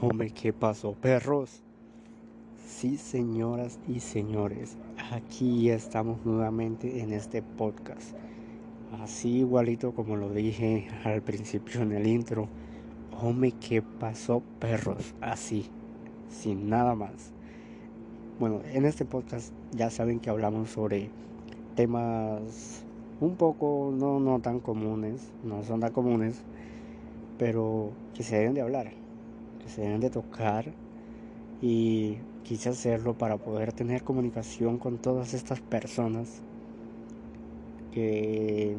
Hombre, ¿qué pasó, perros? Sí, señoras y señores, aquí estamos nuevamente en este podcast. Así igualito como lo dije al principio en el intro. Hombre, ¿qué pasó, perros? Así, sin nada más. Bueno, en este podcast ya saben que hablamos sobre temas un poco no, no tan comunes, no son tan comunes, pero que se deben de hablar se deben de tocar y quise hacerlo para poder tener comunicación con todas estas personas que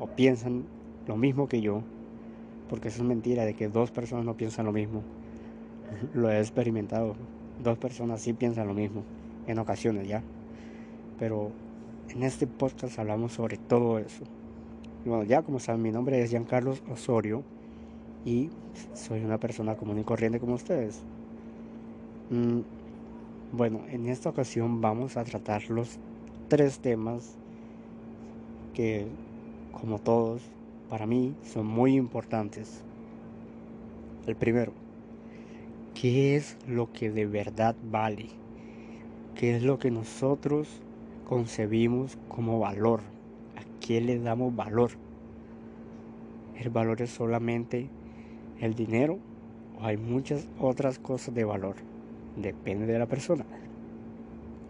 o piensan lo mismo que yo, porque eso es mentira de que dos personas no piensan lo mismo. Lo he experimentado. Dos personas sí piensan lo mismo, en ocasiones ya. Pero en este podcast hablamos sobre todo eso. bueno, ya como saben, mi nombre es Giancarlos Osorio y soy una persona común y corriente como ustedes. Mm, bueno, en esta ocasión vamos a tratar los tres temas que, como todos, para mí son muy importantes. El primero, ¿qué es lo que de verdad vale? ¿Qué es lo que nosotros concebimos como valor? ¿A qué le damos valor? El valor es solamente el dinero o hay muchas otras cosas de valor. Depende de la persona.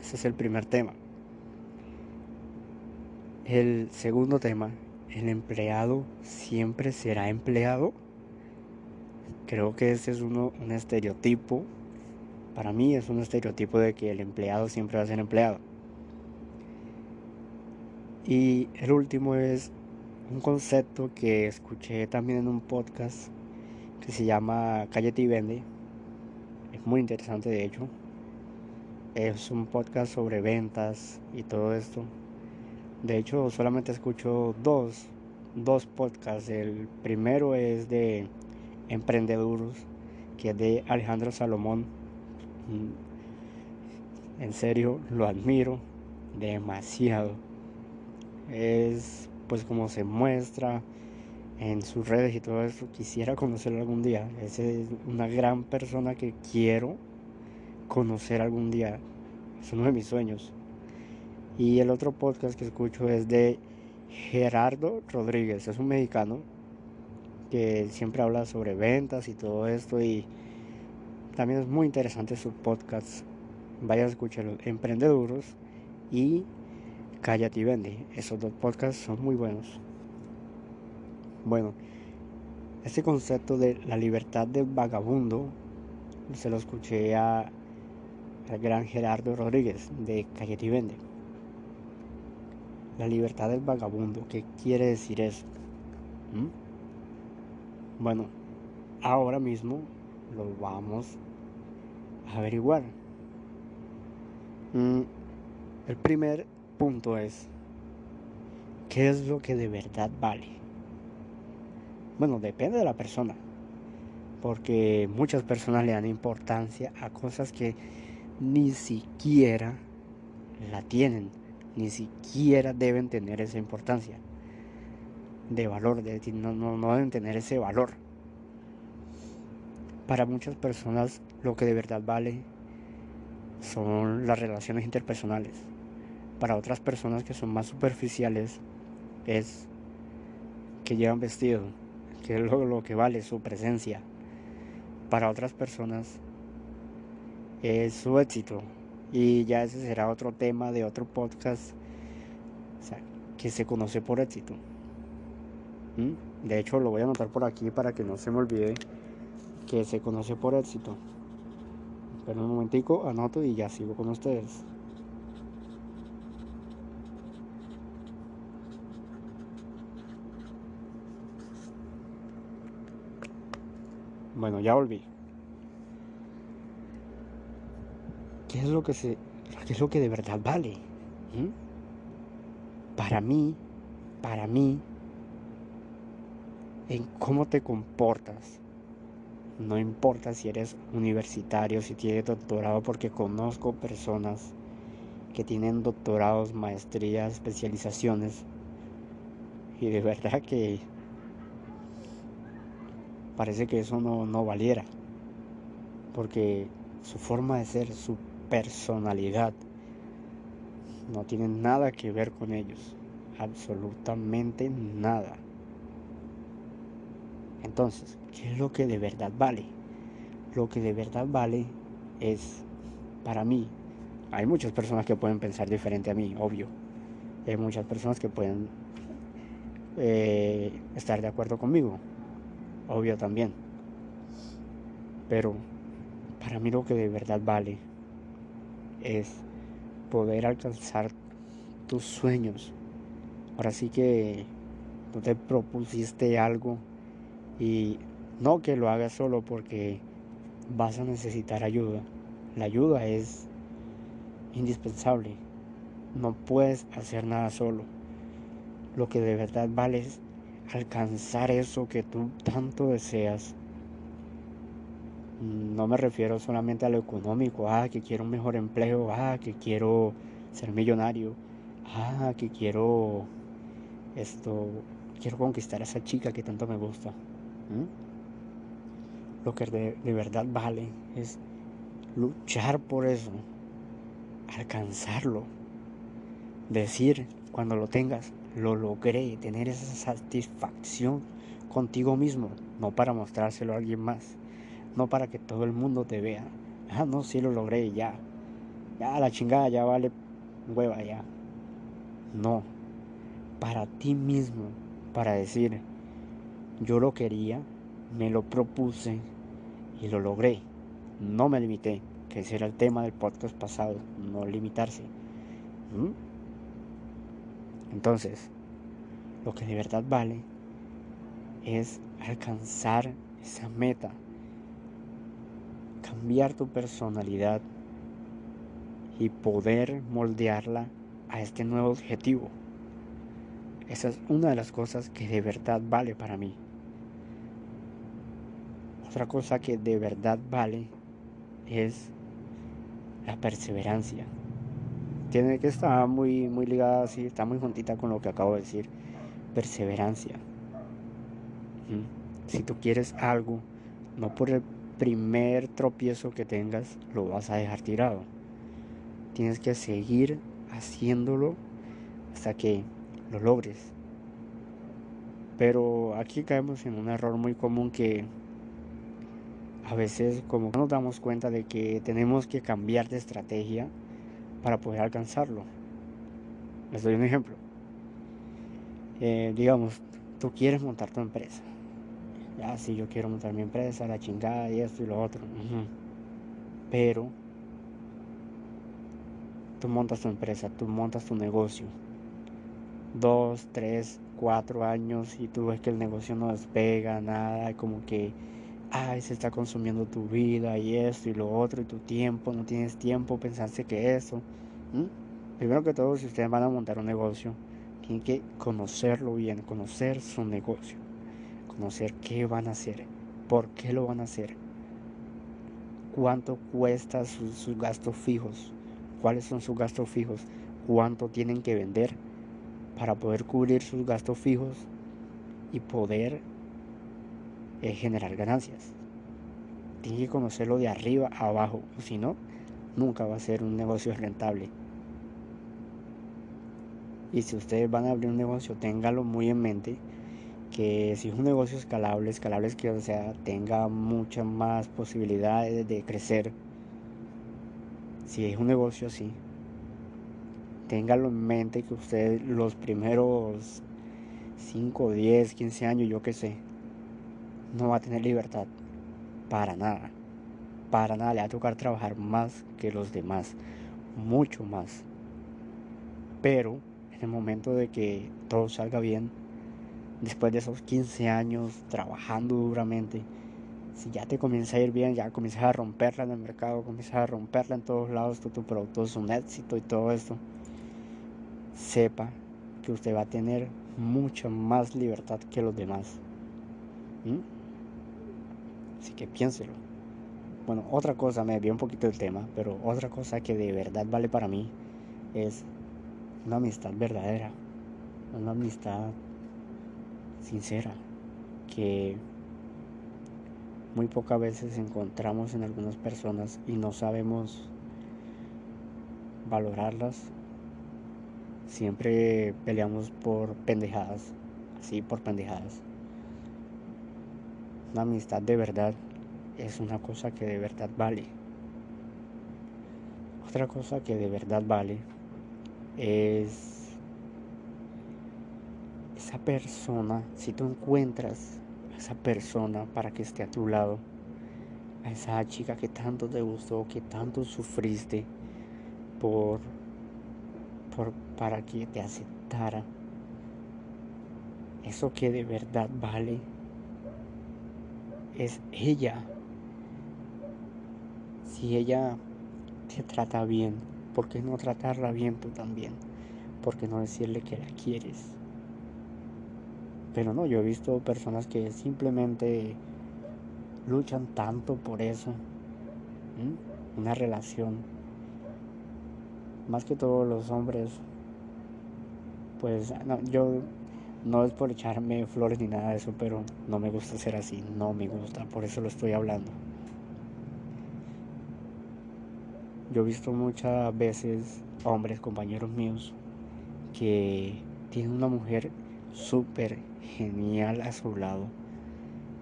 Ese es el primer tema. El segundo tema, ¿el empleado siempre será empleado? Creo que ese es uno, un estereotipo. Para mí es un estereotipo de que el empleado siempre va a ser empleado. Y el último es un concepto que escuché también en un podcast que se llama Cállate y Vende. Es muy interesante de hecho. Es un podcast sobre ventas y todo esto. De hecho, solamente escucho dos, dos podcasts. El primero es de Emprendeduros, que es de Alejandro Salomón. Mm, en serio, lo admiro demasiado. Es pues como se muestra, en sus redes y todo eso, quisiera conocerlo algún día. Es una gran persona que quiero conocer algún día. Es uno de mis sueños. Y el otro podcast que escucho es de Gerardo Rodríguez. Es un mexicano que siempre habla sobre ventas y todo esto. Y también es muy interesante su podcast. Vaya a escucharlo. Emprendeduros y Cállate y Vende. Esos dos podcasts son muy buenos. Bueno, este concepto de la libertad del vagabundo se lo escuché a, al gran Gerardo Rodríguez de Cayeti Vende. La libertad del vagabundo, ¿qué quiere decir eso? ¿Mm? Bueno, ahora mismo lo vamos a averiguar. Mm, el primer punto es, ¿qué es lo que de verdad vale? Bueno, depende de la persona. Porque muchas personas le dan importancia a cosas que ni siquiera la tienen. Ni siquiera deben tener esa importancia. De valor. De, no, no, no deben tener ese valor. Para muchas personas lo que de verdad vale son las relaciones interpersonales. Para otras personas que son más superficiales es que llevan vestido, que es lo, que vale su presencia. Para otras personas es su éxito. Y ya ese será otro tema de otro podcast que se conoce por éxito. De hecho, lo voy a anotar por aquí para que no se me olvide que se conoce por éxito. Pero un momentico, anoto y ya sigo con ustedes. Bueno, ya volví. ¿Qué es lo que se qué es lo que de verdad vale? ¿Mm? Para mí, para mí en cómo te comportas. No importa si eres universitario, si tienes doctorado, porque conozco personas que tienen doctorados, maestrías, especializaciones. Y de verdad que parece que eso no, no valiera. Porque su forma de ser, su personalidad, no tiene nada que ver con ellos. Absolutamente nada. Entonces, ¿qué es lo que de verdad vale? Lo que de verdad vale es, para mí, hay muchas personas que pueden pensar diferente a mí, obvio. Hay muchas personas que pueden eh, estar de acuerdo conmigo, obvio también. Pero para mí lo que de verdad vale es poder alcanzar tus sueños. Ahora sí que no te propusiste algo y no que lo hagas solo porque vas a necesitar ayuda. La ayuda es indispensable. No puedes hacer nada solo. Lo que de verdad vale es alcanzar eso que tú tanto deseas. No me refiero solamente a lo económico, ah, que quiero un mejor empleo, ah, que quiero ser millonario, ah, que quiero esto, quiero conquistar a esa chica que tanto me gusta. Lo que de, verdad vale es luchar por eso, alcanzarlo, decir cuando lo tengas, lo logré, tener esa satisfacción contigo mismo, no para mostrárselo a alguien más, no para que todo el mundo te vea. Ah, no, sí lo logré, ya. Ya la chingada, ya vale hueva, ya. No, para ti mismo, para decir, yo lo quería, me lo propuse y lo logré. No me limité, que ese era el tema del podcast pasado, no limitarse. ¿Mm? Entonces, lo que de verdad vale es alcanzar esa meta, cambiar tu personalidad y poder moldearla a este nuevo objetivo. Esa es una de las cosas que de verdad vale para mí. Otra cosa que de verdad vale es la perseverancia. Tiene que estar muy, muy ligada así, está muy juntita con lo que acabo de decir. Perseverancia. Si tú quieres algo, no por el primer tropiezo que tengas, lo vas a dejar tirado. Tienes que seguir haciéndolo hasta que lo logres. Pero aquí caemos en un error muy común que a veces como nos damos cuenta de que tenemos que cambiar de estrategia para poder alcanzarlo. Les doy un ejemplo. Eh, digamos, tú quieres montar tu empresa. Ya, si yo quiero montar mi empresa, la chingada y esto y lo otro. Pero tú montas tu empresa, tú montas tu negocio. Dos, tres, cuatro años y tú ves que el negocio no despega, nada, como que ay, se está consumiendo tu vida y esto y lo otro y tu tiempo, no tienes tiempo, pensarse que eso. Primero que todo, si ustedes van a montar un negocio, tienen que conocerlo bien, conocer su negocio, conocer qué van a hacer, por qué lo van a hacer, cuánto cuesta sus gastos fijos, cuáles son sus gastos fijos, cuánto tienen que vender para poder cubrir sus gastos fijos y poder es generar ganancias. Tiene que conocerlo de arriba a abajo, si no, nunca va a ser un negocio rentable. Y si ustedes van a abrir un negocio, ténganlo muy en mente que si es un negocio escalable, escalable es que sea, tenga muchas más posibilidades de crecer. Si es un negocio así, ténganlo en mente que ustedes los primeros 5, 10, 15 años, yo qué sé, no va a tener libertad. Para nada. Para nada. Le va a tocar trabajar más que los demás. Mucho más. Pero en el momento de que todo salga bien, después de esos 15 años trabajando duramente, si ya te comienza a ir bien, ya comienzas a romperla en el mercado, comienzas a romperla en todos lados, todo tu producto es un éxito y todo esto, sepa que usted va a tener mucha más libertad que los demás. ¿Mm? Así que piénselo. Bueno, otra cosa, me vi un poquito el tema, pero otra cosa que de verdad vale para mí es una amistad verdadera, una amistad sincera que muy pocas veces encontramos en algunas personas y no sabemos valorarlas. Siempre peleamos por pendejadas, así por pendejadas. Una amistad de verdad es una cosa que de verdad vale. Otra cosa que de verdad vale es esa persona, si tú encuentras a esa persona para que esté a tu lado, a esa chica que tanto te gustó, que tanto sufriste por, por para que te aceptara, eso que de verdad vale es ella. Si ella te trata bien, ¿por qué no tratarla bien tú también? ¿Por qué no decirle que la quieres? Pero no, yo he visto personas que simplemente luchan tanto por eso. Una relación. Más que todos los hombres. Pues no, yo no es por echarme flores ni nada de eso, pero no me gusta ser así. No me gusta, por eso lo estoy hablando. Yo he visto muchas veces hombres, compañeros míos, que tienen una mujer súper genial a su lado.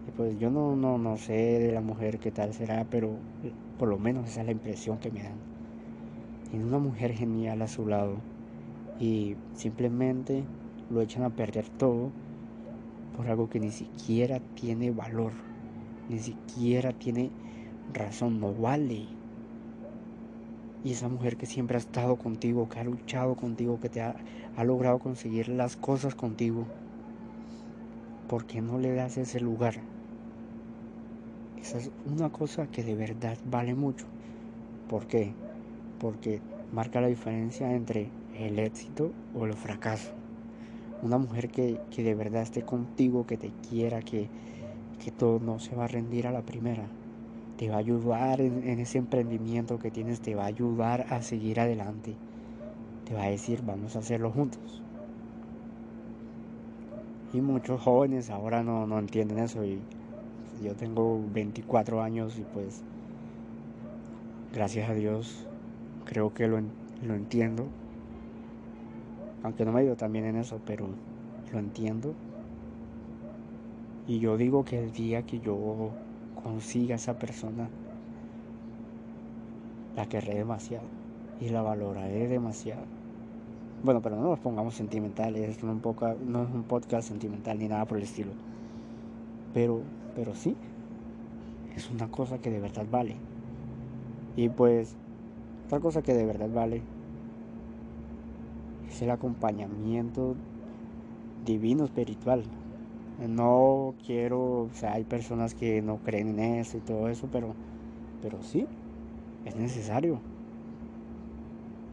Y pues yo no, no, no sé de la mujer qué tal será, pero por lo menos esa es la impresión que me dan. Tienen una mujer genial a su lado y simplemente lo echan a perder todo por algo que ni siquiera tiene valor, ni siquiera tiene razón, no vale. Y esa mujer que siempre ha estado contigo, que ha luchado contigo, que te ha, logrado conseguir las cosas contigo, ¿por qué no le das ese lugar? Esa es una cosa que de verdad vale mucho. ¿Por qué? Porque marca la diferencia entre el éxito o el fracaso. Una mujer que, de verdad esté contigo, que te quiera, que, que todo no se va a rendir a la primera te va a ayudar en, ese emprendimiento que tienes, te va a ayudar a seguir adelante. Te va a decir, vamos a hacerlo juntos. Y muchos jóvenes ahora no, no entienden eso. Y yo tengo 24 años y pues, gracias a Dios, creo que lo, lo entiendo. Aunque no me ido también en eso, pero lo entiendo. Y yo digo que el día que yo consiga esa persona, la querré demasiado y la valoraré demasiado. Bueno, pero no nos pongamos sentimentales, no, un poco, no es un podcast sentimental ni nada por el estilo. Pero, pero sí, es una cosa que de verdad vale. Y pues, otra cosa que de verdad vale es el acompañamiento divino espiritual no quiero, o sea, hay personas que no creen en eso y todo eso, pero, pero sí, es necesario.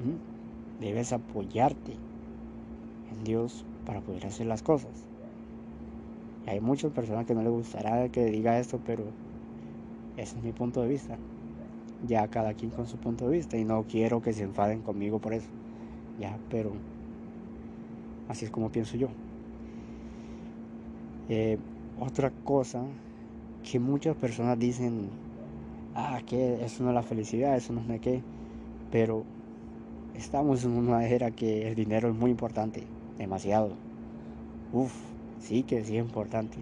¿Mm? Debes apoyarte en Dios para poder hacer las cosas. Y hay muchas personas que no les gustará que diga esto, pero ese es mi punto de vista. Ya cada quien con su punto de vista y no quiero que se enfaden conmigo por eso. Ya, pero así es como pienso yo. Eh, otra cosa que muchas personas dicen, ah, que eso no es la felicidad, eso no es de qué, pero estamos en una era que el dinero es muy importante, demasiado. Uf, sí que sí es importante.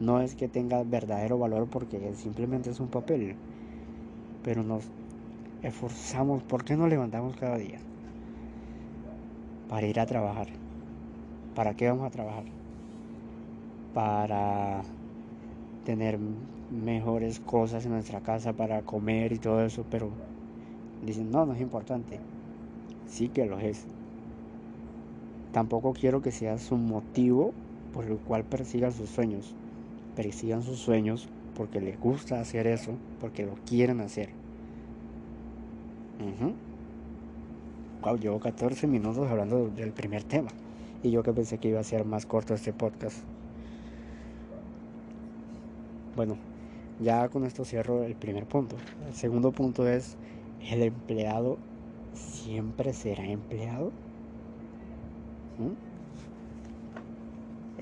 No es que tenga verdadero valor porque simplemente es un papel, pero nos esforzamos, ¿por qué nos levantamos cada día? Para ir a trabajar. ¿Para qué vamos a trabajar? para tener mejores cosas en nuestra casa para comer y todo eso, pero dicen, no, no es importante. Sí que lo es. Tampoco quiero que sea su motivo por el cual persigan sus sueños. Persigan sus sueños porque les gusta hacer eso, porque lo quieren hacer. Wow, llevo 14 minutos hablando del primer tema. Y yo que pensé que iba a ser más corto este podcast. Bueno, ya con esto cierro el primer punto. El segundo punto es el empleado siempre será empleado. ¿Mm?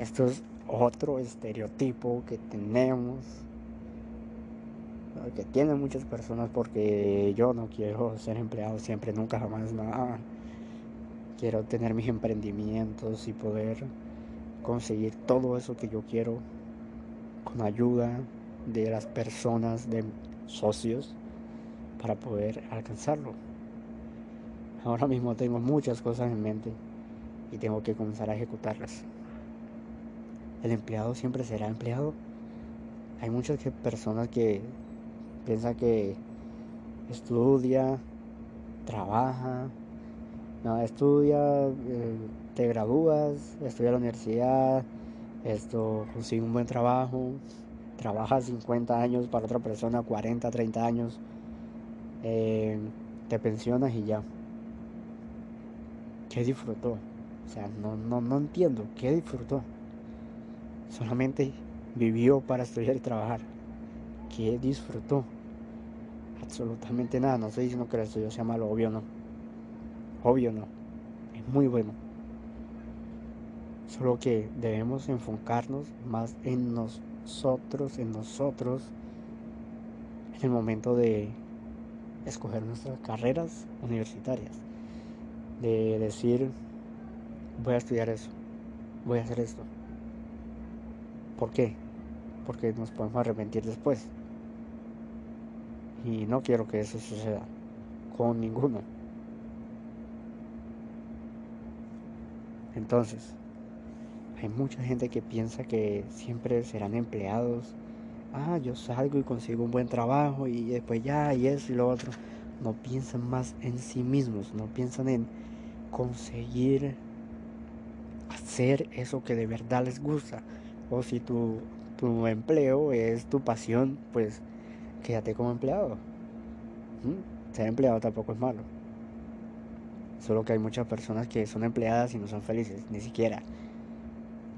Esto es otro estereotipo que tenemos, que tienen muchas personas porque yo no quiero ser empleado siempre, nunca, jamás, nada. Quiero tener mis emprendimientos y poder conseguir todo eso que yo quiero con ayuda de las personas, de socios, para poder alcanzarlo. Ahora mismo tengo muchas cosas en mente y tengo que comenzar a ejecutarlas. El empleado siempre será empleado. Hay muchas personas que piensan que estudia, trabaja, no, estudia, eh, te gradúas, estudia a la universidad, esto consigue un buen trabajo, trabaja 50 años para otra persona, 40, 30 años, eh, te pensionas y ya. ¿Qué disfrutó? O sea, no, no, no entiendo, ¿qué disfrutó? Solamente vivió para estudiar y trabajar. ¿Qué disfrutó? Absolutamente nada, no estoy diciendo que el estudio sea malo, obvio no. Obvio no. Es muy bueno. Solo que debemos enfocarnos más en nosotros, en nosotros, en el momento de escoger nuestras carreras universitarias. De decir, voy a estudiar eso, voy a hacer esto. ¿Por qué? Porque nos podemos arrepentir después. Y no quiero que eso suceda con ninguno. Entonces, hay mucha gente que piensa que siempre serán empleados. Ah, yo salgo y consigo un buen trabajo y después ya, y eso y lo otro. No piensan más en sí mismos, no piensan en conseguir hacer eso que de verdad les gusta. O si tu, tu empleo es tu pasión, pues quédate como empleado. ¿Mm? Ser empleado tampoco es malo. Solo que hay muchas personas que son empleadas y no son felices, ni siquiera.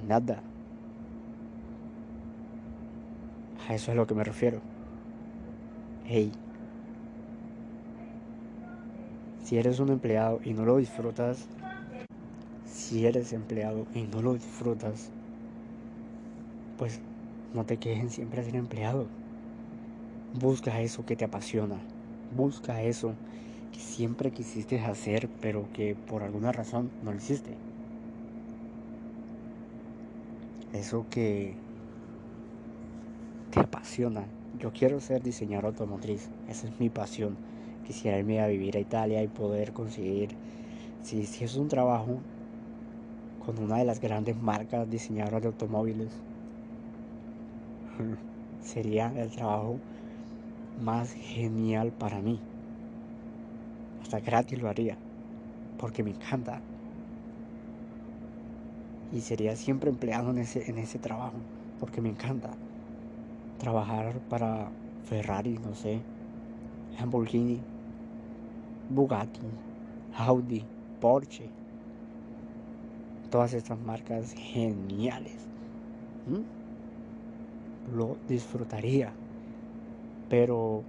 Nada. A eso es a lo que me refiero. Hey. Si eres un empleado y no lo disfrutas, si eres empleado y no lo disfrutas, pues no te quejes siempre ser empleado. Busca eso que te apasiona. Busca eso que siempre quisiste hacer, pero que por alguna razón no lo hiciste. Eso que te apasiona. Yo quiero ser diseñador automotriz, esa es mi pasión. Quisiera irme a vivir a Italia y poder conseguir, si, si es un trabajo con una de las grandes marcas diseñadoras de automóviles, sería el trabajo más genial para mí gratis lo haría, porque me encanta. Y sería siempre empleado en ese, en ese trabajo, porque me encanta. Trabajar para Ferrari, no sé, Lamborghini, Bugatti, Audi, Porsche. Todas estas marcas geniales. Lo disfrutaría. Pero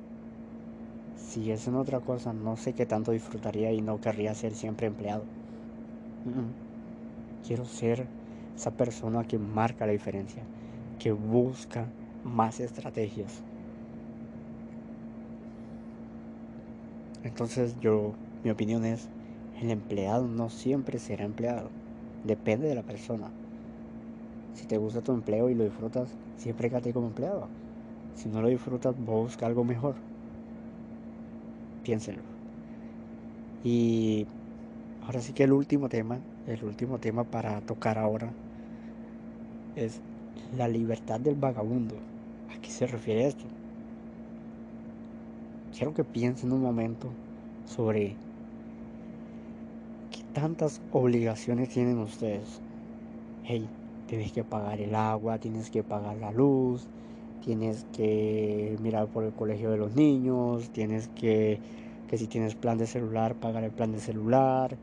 si es en otra cosa, no sé qué tanto disfrutaría y no querría ser siempre empleado. Quiero ser esa persona que marca la diferencia, que busca más estrategias. Entonces yo, mi opinión es, el empleado no siempre será empleado, depende de la persona. Si te gusta tu empleo y lo disfrutas, siempre quédate como empleado. Si no lo disfrutas, busca algo mejor piénsenlo. Y ahora sí que el último tema, el último tema para tocar ahora es la libertad del vagabundo. ¿A qué se refiere esto? Quiero que piensen un momento sobre qué tantas obligaciones tienen ustedes. Hey, tienes que pagar el agua, tienes que pagar la luz, tienes que mirar por el colegio de los niños, tienes que, que si tienes plan de celular, pagar el plan de celular,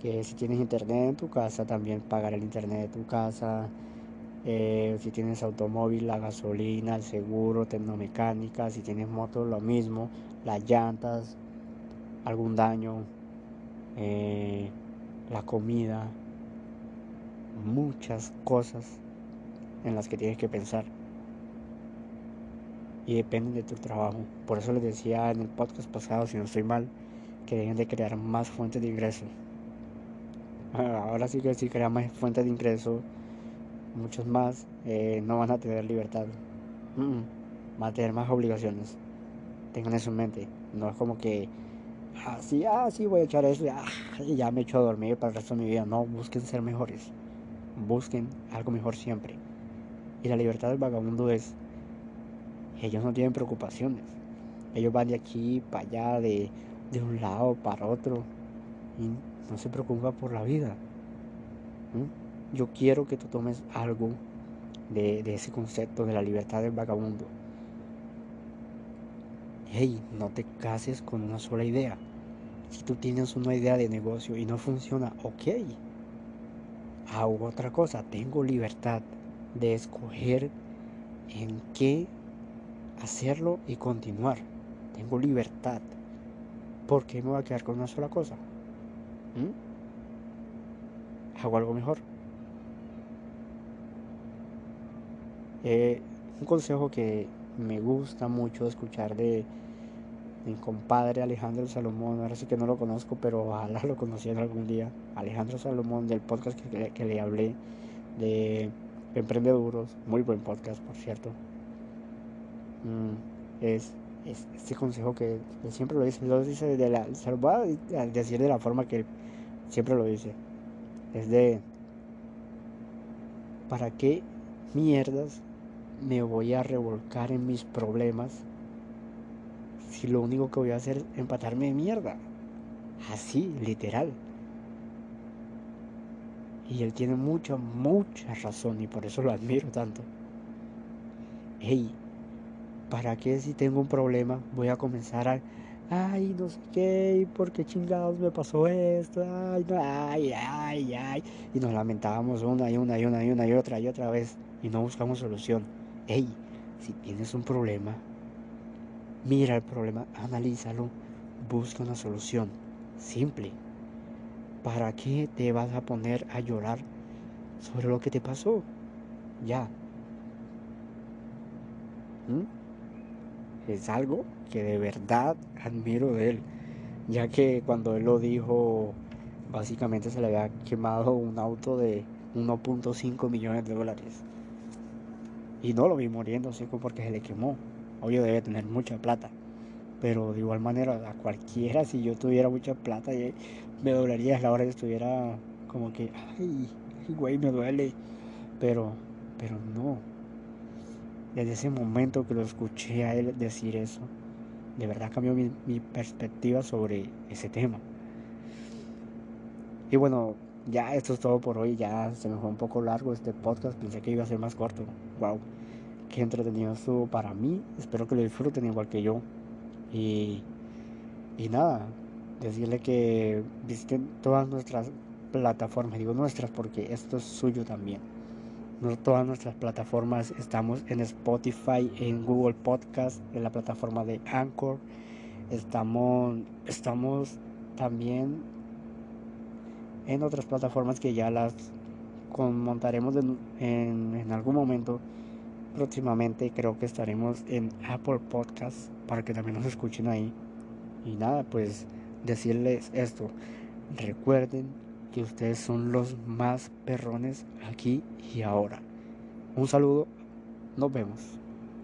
que si tienes internet en tu casa, también pagar el internet de tu casa, eh, si tienes automóvil, la gasolina, el seguro, tecnomecánica, si tienes moto, lo mismo, las llantas, algún daño, eh, la comida, muchas cosas en las que tienes que pensar. Y dependen de tu trabajo. Por eso les decía en el podcast pasado, si no estoy mal, que deben de crear más fuentes de ingreso. Ahora sí que si crean más fuentes de ingreso, muchos más eh, no van a tener libertad. van a tener más obligaciones. Tengan eso en mente. No es como que así, ah, sí, voy a echar eso ah, y ya me echo a dormir para el resto de mi vida. No, busquen ser mejores. Busquen algo mejor siempre. Y la libertad del vagabundo es, ellos no tienen preocupaciones. Ellos van de aquí para allá, de, de un lado para otro. Y no se preocupa por la vida. Yo quiero que tú tomes algo de, de ese concepto de la libertad del vagabundo. Hey, no te cases con una sola idea. Si tú tienes una idea de negocio y no funciona, ok. Hago otra cosa, tengo libertad de escoger en qué hacerlo y continuar. Tengo libertad. ¿Por qué me voy a quedar con una sola cosa? ¿Mm? Hago algo mejor. Eh, un consejo que me gusta mucho escuchar de mi compadre Alejandro Salomón, ahora sí que no lo conozco, pero ojalá lo conociera algún día. Alejandro Salomón del podcast que, le hablé de Emprendeduros, muy buen podcast por cierto. Mm, es, este consejo que, siempre lo dice, lo dice de la, se decir de la forma que siempre lo dice. Es de, ¿para qué mierdas me voy a revolcar en mis problemas si lo único que voy a hacer es empatarme de mierda? Así, literal. Y él tiene mucha, mucha razón y por eso lo admiro tanto. Hey, ¿para qué si tengo un problema voy a comenzar a... Ay, no sé qué, ¿por qué chingados me pasó esto? Ay, ay, ay, ay. Y nos lamentábamos una y una y una y una y otra y otra vez y no buscamos solución. Hey, si tienes un problema, mira el problema, analízalo, busca una solución. Simple. ¿Para qué te vas a poner a llorar sobre lo que te pasó? Ya. ¿Mm? Es algo que de verdad admiro de él, ya que cuando él lo dijo, básicamente se le había quemado un auto de 1.5 millones de dólares. Y no lo vi muriendo, así porque se le quemó. Obvio debe tener mucha plata. Pero de igual manera, a cualquiera, si yo tuviera mucha plata, me dolería a la hora que estuviera como que, ay, güey, me duele. Pero, pero no. Desde ese momento que lo escuché a él decir eso, de verdad cambió mi, mi perspectiva sobre ese tema. Y bueno, ya esto es todo por hoy. Ya se me fue un poco largo este podcast. Pensé que iba a ser más corto. Wow. Qué entretenido estuvo para mí. Espero que lo disfruten igual que yo. Y, y nada, decirle que visiten todas nuestras plataformas, digo nuestras porque esto es suyo también. No, todas nuestras plataformas estamos en Spotify, en Google Podcast, en la plataforma de Anchor. Estamos, estamos también en otras plataformas que ya las montaremos en, en algún momento. Próximamente creo que estaremos en Apple Podcast para que también nos escuchen ahí. Y nada, pues decirles esto. Recuerden que ustedes son los más perrones aquí y ahora. Un saludo, nos vemos.